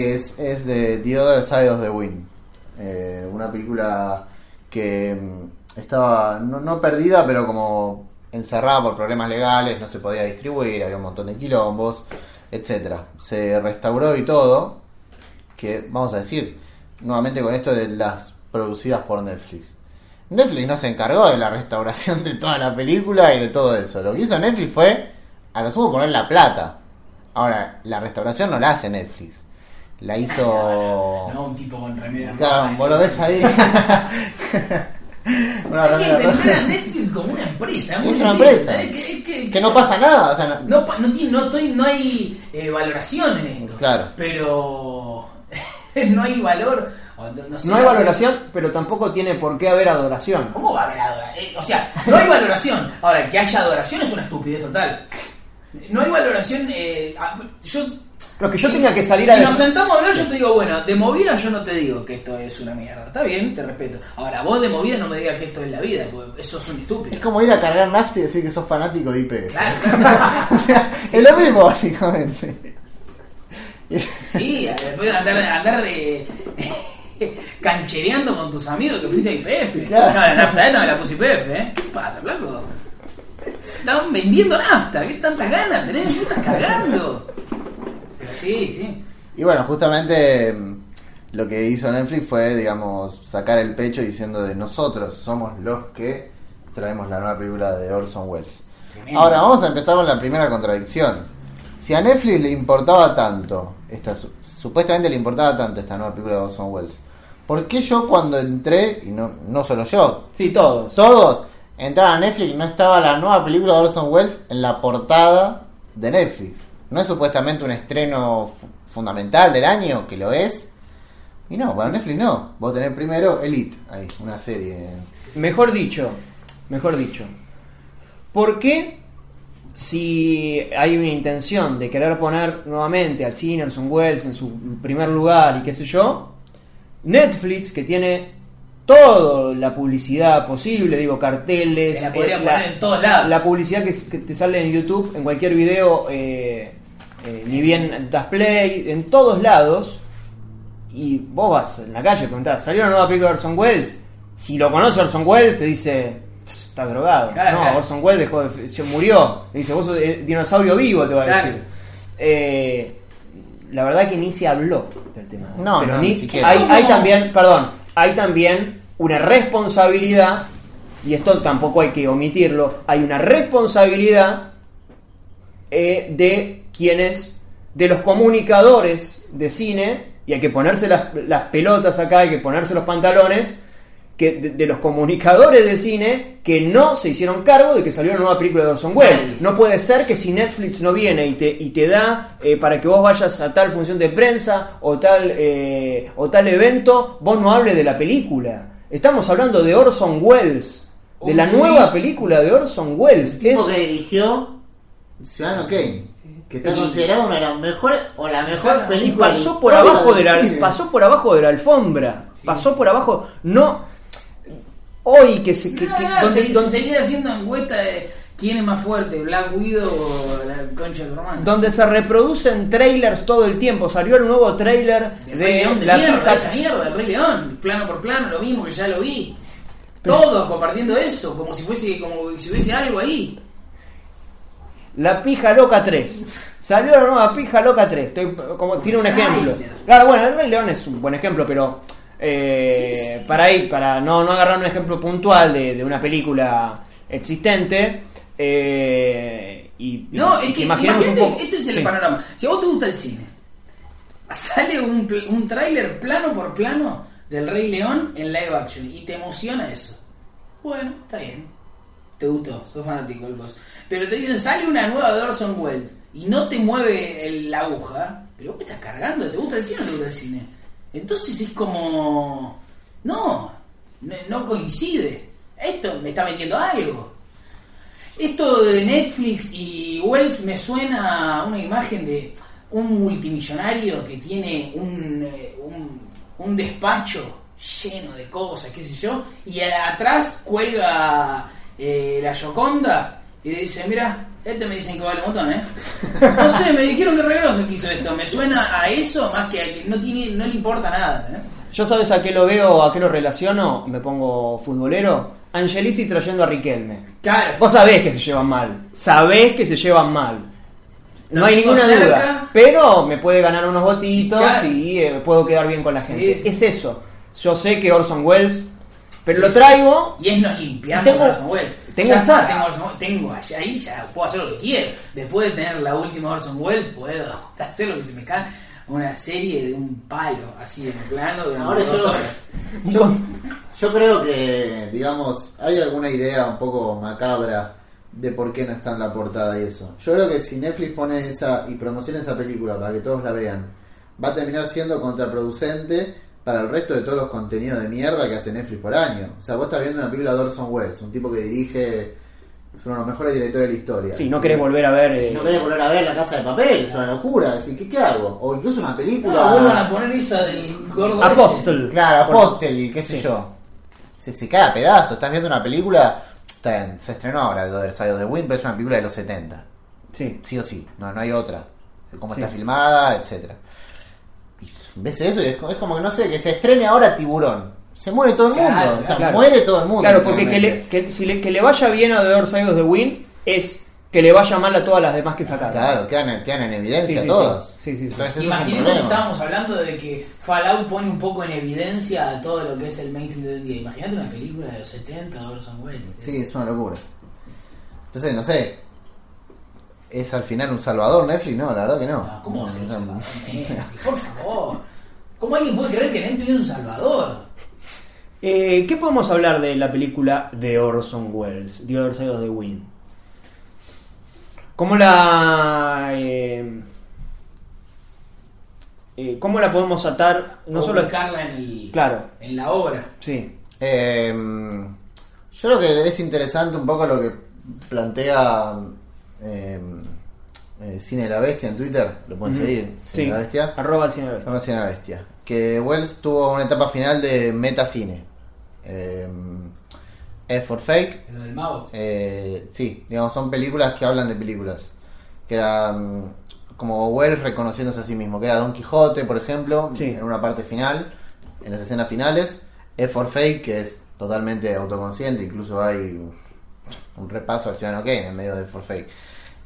Es, de The Other Side of the Wind. Eh, una película que mm, estaba no, no perdida, pero como encerrada por problemas legales, no se podía distribuir, había un montón de quilombos, etcétera. Se restauró y todo, que vamos a decir, nuevamente con esto de las producidas por Netflix. Netflix no se encargó de la restauración de toda la película y de todo eso. Lo que hizo Netflix fue, a lo sumo, poner la plata. Ahora, la restauración no la hace Netflix. La hizo... No, un tipo con remedio Claro, vos lo ves ahí. Una Hay que entender a Netflix como una empresa. Es una empresa. ¿eh? Que, que- Que no pasa nada. O sea, no- No, pa- no, tiene- no, estoy- no hay eh, valoración en esto. Claro. Pero no hay valor. no- no sé, No hay valoración, pero tampoco tiene por qué haber adoración. ¿Cómo va a haber adoración? o sea, no hay valoración. Ahora, que haya adoración es una estupidez total. No hay valoración. eh, yo, Pero que yo si- tenga que salir si a nos decir- sentamos a hablar, yo te digo, bueno, de movida yo no te digo que esto es una mierda. Está bien, te respeto. Ahora, vos de movida no me digas que esto es la vida, porque eso es un estúpido. Es como ir a cargar nafta y decir que sos fanático de IPF. Claro, claro. o sea, es lo mismo, básicamente. Sí, después de andar, andar eh, canchereando con tus amigos que fuiste a IPF. Claro. No, la nafta esta me la puse IPF, ¿eh? ¿Qué pasa, flaco? Estaban vendiendo nafta, ¿qué tantas ganas tenés? ¿Qué estás cargando? Sí, sí. Y bueno, justamente mm, lo que hizo Netflix fue, digamos, sacar el pecho diciendo de nosotros somos los que traemos la nueva película de Orson Welles. Tremendo. Ahora vamos a empezar con la primera contradicción. Si a Netflix le importaba tanto, esta, su- supuestamente le importaba tanto esta nueva película de Orson Welles, ¿por qué yo cuando entré, y no, no solo yo, Sí, todos. todos entraban a Netflix y no estaba la nueva película de Orson Welles en la portada de Netflix. No es supuestamente un estreno fu- fundamental del año, que lo es. Y no, para Netflix no. Vos tenés primero Elite, ahí, una serie. Mejor dicho, mejor dicho. ¿Por qué si hay una intención de querer poner nuevamente al cine Orson Welles en su primer lugar y qué sé yo, Netflix que tiene toda la publicidad posible, digo carteles, Te la podría eh, poner en todos lados. la publicidad que, que te sale en YouTube, en cualquier video, eh, eh, ni bien das play, en todos lados, y vos vas en la calle y preguntás, ¿salió una nueva película de Orson Welles? Si lo conoce Orson Welles, te dice, "Pss, estás drogado. Claro, no, claro. Orson Welles dejó de, se murió. Te dice, vos sos eh, dinosaurio vivo, te va a Claro. decir. Eh, la verdad que ni se habló del tema. No, Pero no, ni, ni siquiera. hay, también, perdón, hay también una responsabilidad, y esto tampoco hay que omitirlo, hay una responsabilidad eh, de quienes, de los comunicadores de cine, y hay que ponerse las, las pelotas acá, hay que ponerse los pantalones, que de, de los comunicadores de cine que no se hicieron cargo de que salió una nueva película de Orson Welles. No puede ser que si Netflix no viene y te, y te da eh, para que vos vayas a tal función de prensa o tal, eh, o tal evento, vos no hables de la película. Estamos hablando de Orson Welles, de la nueva película de Orson Welles, es... tipo que dirigió Ciudadano Kane, que está Sí. considerado una de las mejores o la mejor Exacto. película. pasó por abajo de la cine. pasó por abajo de la alfombra pasó por abajo no hoy que se que, No, que- no, donde- se, donde- se seguía haciendo encuesta de quién es más fuerte, Black Widow o la concha de hermano. donde se reproducen trailers todo el tiempo salió el nuevo trailer De de, Rey León, de la mierda, esa mierda, el Rey León, plano por plano, lo mismo que ya lo vi. Todos compartiendo eso, como si fuese, como si hubiese algo ahí. La pija loca 3 salió la nueva pija loca 3 Estoy- como tiene un ejemplo claro bueno el Rey León es un buen ejemplo pero eh, Sí, sí. para ir para no, no agarrar un ejemplo puntual de, de una película existente eh, y, No, y es que un imagínate, poco este es el Sí. panorama. Si a vos te gusta el cine, sale un, un tráiler plano por plano del Rey León en live action y te emociona eso. Bueno, está bien. Te gustó, sos fanático del. Pero te dicen, sale una nueva de Orson Welles y no te mueve el- la aguja, pero vos me estás cargando, ¿te gusta el cine o no te gusta el cine? Entonces es como... No, no, coincide. Esto me está vendiendo algo. Esto de Netflix y Wells me suena a una imagen de un multimillonario que tiene un, eh, un, un despacho lleno de cosas, qué sé yo, y atrás cuelga eh, la Yoconda y le dice, mira, Este me dicen que vale un montón, ¿eh? No sé, me dijeron que Regroso quiso esto. Me suena a eso más que a que no, tiene, no le importa nada, ¿eh? Yo sabes a qué lo veo, a qué lo relaciono, me pongo futbolero. Angelici trayendo a Riquelme. Claro. Vos sabés que se llevan mal. Sabés que se llevan mal. No hay ninguna cerca. duda. Pero me puede ganar unos votitos Claro. y eh, puedo quedar bien con la gente. sí. Es eso. Yo sé que Orson Welles, pero lo traigo. Y es nos limpiamos Orson Welles. Tengo ya está, tengo Orson Welles, tengo allá ahí, ya puedo hacer lo que quiero. Después de tener la última Orson Welles, puedo hacer lo que se me cae. Una serie de un palo, así en plano, de Ahora dos yo- horas. Yo, yo creo que, digamos, hay alguna idea un poco macabra de por qué no está en la portada y eso. Yo creo que si Netflix pone esa y promociona esa película para que todos la vean, va a terminar siendo contraproducente para el resto de todos los contenidos de mierda que hace Netflix por año. O sea, vos estás viendo una película de Orson Welles, un tipo que dirige, es uno de los mejores directores de la historia. Sí, no querés volver a ver. eh, No querés volver a ver La Casa de Papel, es una locura. Decir, ¿qué, qué hago? O incluso una película... No, vuelvan a poner esa del gordo. Apostle. Claro, Apostel, qué sé Sí. yo. Se, se cae a pedazos. Estás viendo una película. Está bien, se estrenó ahora The Other Side of the Wind, pero es una película de los 70. Sí. Sí o sí, no, no hay otra. Cómo Sí. está filmada, etcétera. Ves eso y es, es como que no sé, que se estrene ahora Tiburón. Se muere todo el mundo. Claro, o sea, claro. muere todo el mundo. Claro, porque que le, que, si le, que le vaya bien a The Other Side of the Wind es que le vaya mal a todas las demás que sacaron. Claro, quedan, en- quedan en evidencia Sí, sí, todas. sí. Es Imaginemos si problema. estábamos hablando de que Fallout pone un poco en evidencia a todo lo que es el mainstream de hoy en día. Imagínate una película de los 70 de Orson Welles. Sí, es una locura. Entonces, no sé. ¿Es al final un salvador Netflix? No, la verdad que no. No, ¿Cómo va a ser un No, no. salvador? Netflix? Por favor. ¿Cómo alguien puede creer que Netflix es un salvador? Eh, ¿Qué podemos hablar de la película de Orson Welles, The Other Side of the Wind? ¿Cómo la... eh, eh, ¿Cómo la podemos atar? No o solo... ubicarla en, el, Claro, en la obra. sí. Eh, yo creo que es interesante un poco lo que plantea eh, eh, Cine de la Bestia en Twitter. Lo pueden seguir. Cine Sí, de la Bestia. arroba el cine bestia. Arroba Cine de la Bestia. Que Wells tuvo una etapa final de metacine. Eh, F for Fake. Lo del mago. Eh, sí, digamos, son películas que hablan de películas. Que era mm, como Wells reconociéndose a sí mismo. Que era Don Quijote, por ejemplo, Sí. en una parte final, en las escenas finales. F for Fake, que es totalmente autoconsciente, incluso hay un, repaso al Ciudadano Kane en medio de for Fake.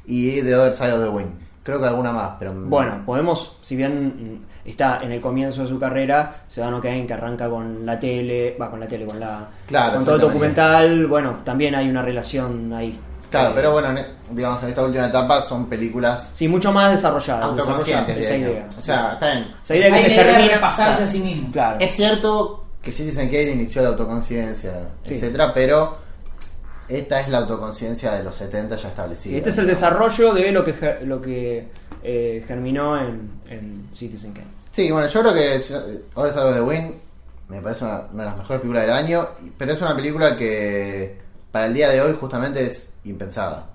Y The Other Side of the Wind. Creo que alguna más, pero. mm, Bueno, podemos, si bien está en el comienzo de su carrera, Ciudadano Kane que arranca con la tele, va con la tele, con la Claro, con todo el documental, bueno, también hay una relación ahí. Claro, Eh, pero bueno, en- digamos, en esta última etapa son películas Sí, mucho más desarrollada, autoconscientes. desarrollada esa idea. O sea, Sí, sí. está bien. Esa idea que Hay se termina. a sí mismo. Claro. Es cierto que Citizen Kane inició la autoconciencia, Sí. etcétera, pero esta es la autoconciencia de los 70 ya establecida. Sí, este es el digamos. desarrollo de lo que lo que eh, germinó en, en Citizen Kane. Sí, bueno, yo creo que ahora es algo de Win, me parece una, una de las mejores películas del año, pero es una película que para el día de hoy justamente es impensada.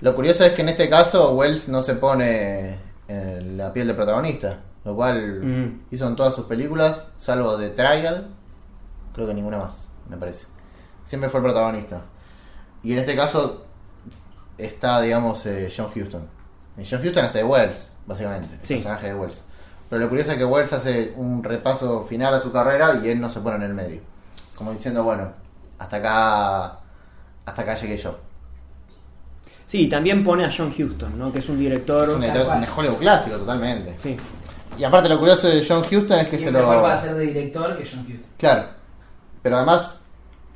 Lo curioso es que en este caso Wells no se pone en la piel de protagonista, lo cual Mm. hizo en todas sus películas, salvo The Trial, creo que ninguna más, me parece. Siempre fue el protagonista. Y en este caso está, digamos, eh, John Huston. Y John Huston hace de Wells, básicamente, el Sí. personaje de Wells. Pero lo curioso es que Wells hace un repaso final a su carrera y él no se pone en el medio. Como diciendo, bueno, hasta acá, hasta acá llegué yo. Sí, también pone a John Huston, ¿no? que es un director. Es un, un Hollywood clásico, totalmente. Sí. Y aparte lo curioso de John Huston es que se lo... mejor para ser de director que John Hughes. Claro. Pero además,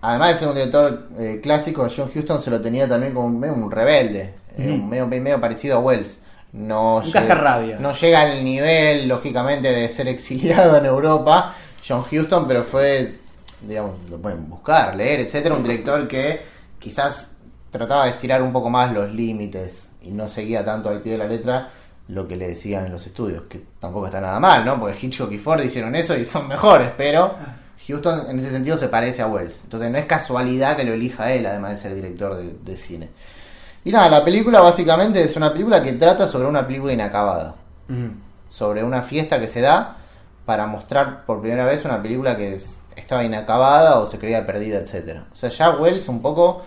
además de ser un director eh, clásico, John Huston se lo tenía también como medio un rebelde, eh, un medio, medio parecido a Wells. No Un llega- cascarrabia. No llega al nivel, lógicamente, de ser exiliado en Europa, John Huston, pero fue, digamos, lo pueden buscar, leer, etcétera, un director que quizás trataba de estirar un poco más los límites y no seguía tanto al pie de la letra lo que le decían en los estudios, que tampoco está nada mal, ¿no? Porque Hitchcock y Ford hicieron eso y son mejores, pero Houston en ese sentido se parece a Wells. Entonces no es casualidad que lo elija él, además de ser director de, de cine. Y nada, la película básicamente es una película que trata sobre una película inacabada, sobre una fiesta que se da para mostrar por primera vez una película que es- estaba inacabada o se creía perdida, etcétera. O sea, ya Wells un poco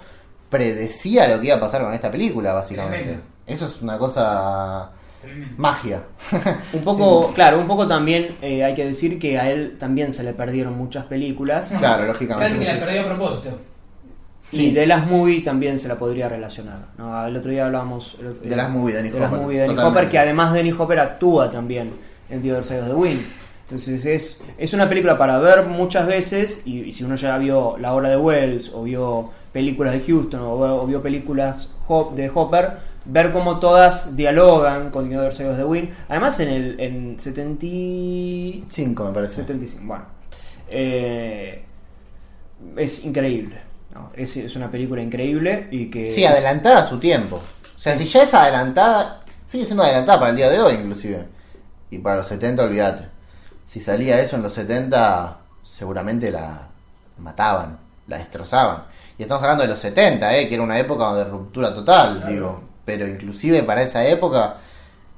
predecía lo que iba a pasar con esta película, básicamente. Tremendo. Eso es una cosa. Magia. Un poco, claro, un poco también eh, hay que decir que a él también se le perdieron muchas películas. Claro, lógicamente. Casi que la perdió a propósito. Y de las movie también se la podría relacionar. ¿no? El otro día hablábamos eh, De las movie de las Hopper, movie de. Hopper, que además Dennis Hopper actúa también en The Other Side of the Wind. Entonces es, es una película para ver muchas veces y, y si uno ya vio La Hora de Wells o vio películas de Houston o, o vio películas Hop- de Hopper, ver cómo todas dialogan con Side of the Wind. Además en el en 70 y- Cinco, me parece. 75, bueno. Eh, es increíble. ¿no? Es, es una película increíble y que... Sí, es- adelantada a su tiempo. O sea, si ya es adelantada, sigue siendo adelantada para el día de hoy, inclusive. Y para los 70, olvídate. Si salía eso en los 70, seguramente la mataban, la destrozaban. Y estamos hablando de los 70, ¿eh? que era una época de ruptura total, Claro. digo. Pero inclusive para esa época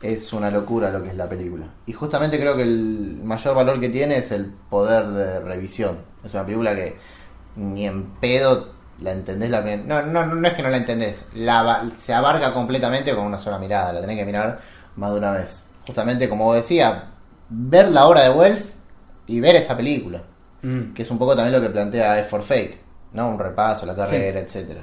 es una locura lo que es la película. Y justamente creo que el mayor valor que tiene es el poder de revisión. Es una película que ni en pedo la entendés la no, no, no es que no la entendés, la, se abarca completamente con una sola mirada, la tenés que mirar más de una vez. Justamente como decía, ver la obra de Wells y ver esa película, Mm. que es un poco también lo que plantea F for Fake, ¿no? Un repaso, la carrera, etcétera.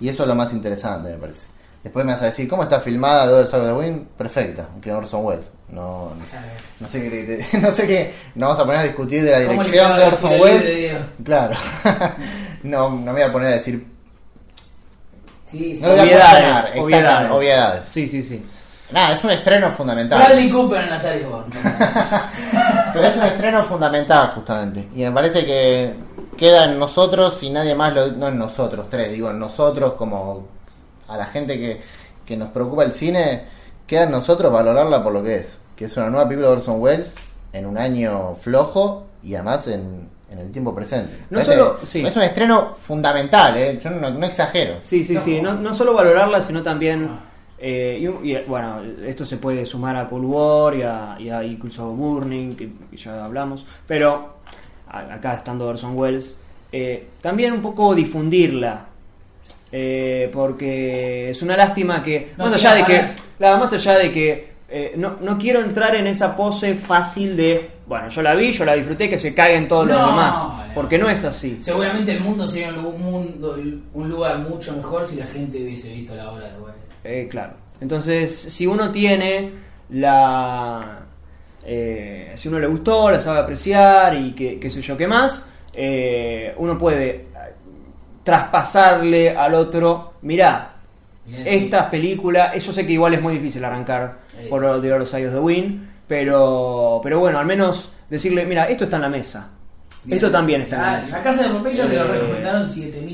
Y eso es lo más interesante, me parece. Después me vas a decir, ¿cómo está filmada Other Side of the Wind? Perfecta, que Orson Welles. No, no, no sé qué, no sé qué, nos vamos a poner a discutir de la ¿Cómo le dirección de Orson Welles. Claro. no, no me voy a poner a decir. Sí, sí. No voy a Obviedades, exactamente, obviedades. obviedades. Sí, sí, sí. Nada, es un estreno fundamental. Bradley Cooper en Natalie Born. Pero es un estreno fundamental, justamente. Y me parece que queda en nosotros y nadie más lo. No en nosotros tres, digo en nosotros, como a la gente que, que nos preocupa el cine, queda en nosotros valorarla por lo que es. Que es una nueva película de Orson Welles en un año flojo y además en, en el tiempo presente. No Parece- solo- sí. Es un estreno fundamental, ¿eh? Yo no, no exagero. Sí, sí, No. sí. No, no solo valorarla, sino también. Ah. eh, y, y, bueno, esto se puede sumar a Cold War y a, y a incluso a Burning, que, que ya hablamos. Pero acá estando Orson Welles, eh, también un poco difundirla. Eh, porque es una lástima que. No más allá de que. Claro, más allá de que. eh, no, no quiero entrar en esa pose fácil de. Bueno, yo la vi, yo la disfruté, que se caguen todos los demás. Porque no es así. Seguramente el mundo sería un, mundo, lugar mucho mejor si la gente hubiese visto la obra de Welles. Eh, claro. Entonces, si uno tiene la. eh, si uno le gustó, la sabe apreciar y que, qué sé yo qué más, eh, uno puede traspasarle al otro. Mirá, Mirá, estas películas. Yo sé que igual es muy difícil arrancar Eh. por The Other Side of the Wind, pero, pero bueno, al menos decirle: Mira, esto está en la mesa. mirá. Esto también está en la Ah, mesa. La casa de te lo Eh, recomendaron 7000 veces.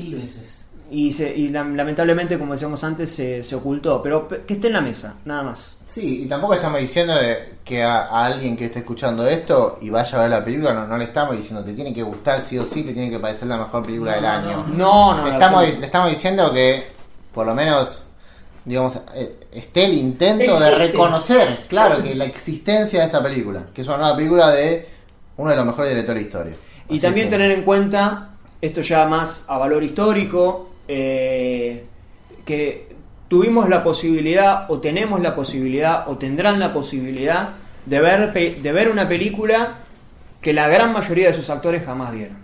Y, se- y lam- lamentablemente, como decíamos antes, se, se ocultó. Pero pe- que esté en la mesa, nada más. Sí, y tampoco estamos diciendo de que a, a alguien que esté escuchando esto y vaya a ver la película, no, no le estamos diciendo te tiene que gustar sí o sí, te tiene que parecer la mejor película No, del no, año. no. No, no, estamos, le estamos diciendo que por lo menos, digamos, eh, esté el intento de reconocer, claro, que la existencia de esta película, que es una nueva película de uno de los mejores directores de historia. Y Así también tener en cuenta, esto ya más a valor histórico, eh, que tuvimos la posibilidad, o tenemos la posibilidad, o tendrán la posibilidad de ver, de ver una película que la gran mayoría de sus actores jamás vieron.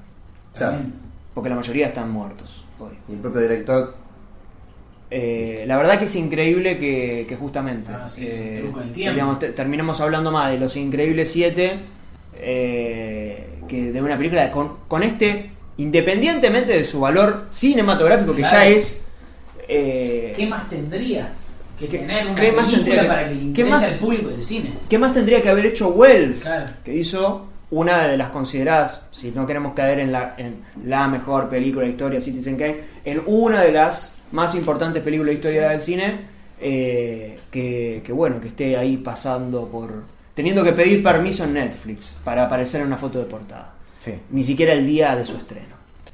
Claro. Porque la mayoría están muertos hoy. Y el propio director Eh, la verdad que es increíble que, que justamente Ah, sí, eh, truco del tiempo. digamos, te- terminemos hablando más de Los Increíbles 7 eh, que de una película con, con este, independientemente de su valor cinematográfico, que Claro. ya es... eh, ¿Qué más tendría que ¿Qué- tener una qué más película que- para que qué interese más- al público del cine? ¿Qué más tendría que haber hecho Wells? Claro. Que hizo una de las consideradas, si no queremos caer en la, en la mejor película de historia, Citizen Kane, en una de las más importantes películas de historia del cine, eh, que, que bueno, que esté ahí pasando por... teniendo que pedir permiso en Netflix para aparecer en una foto de portada. Sí. Ni siquiera el día de su estreno.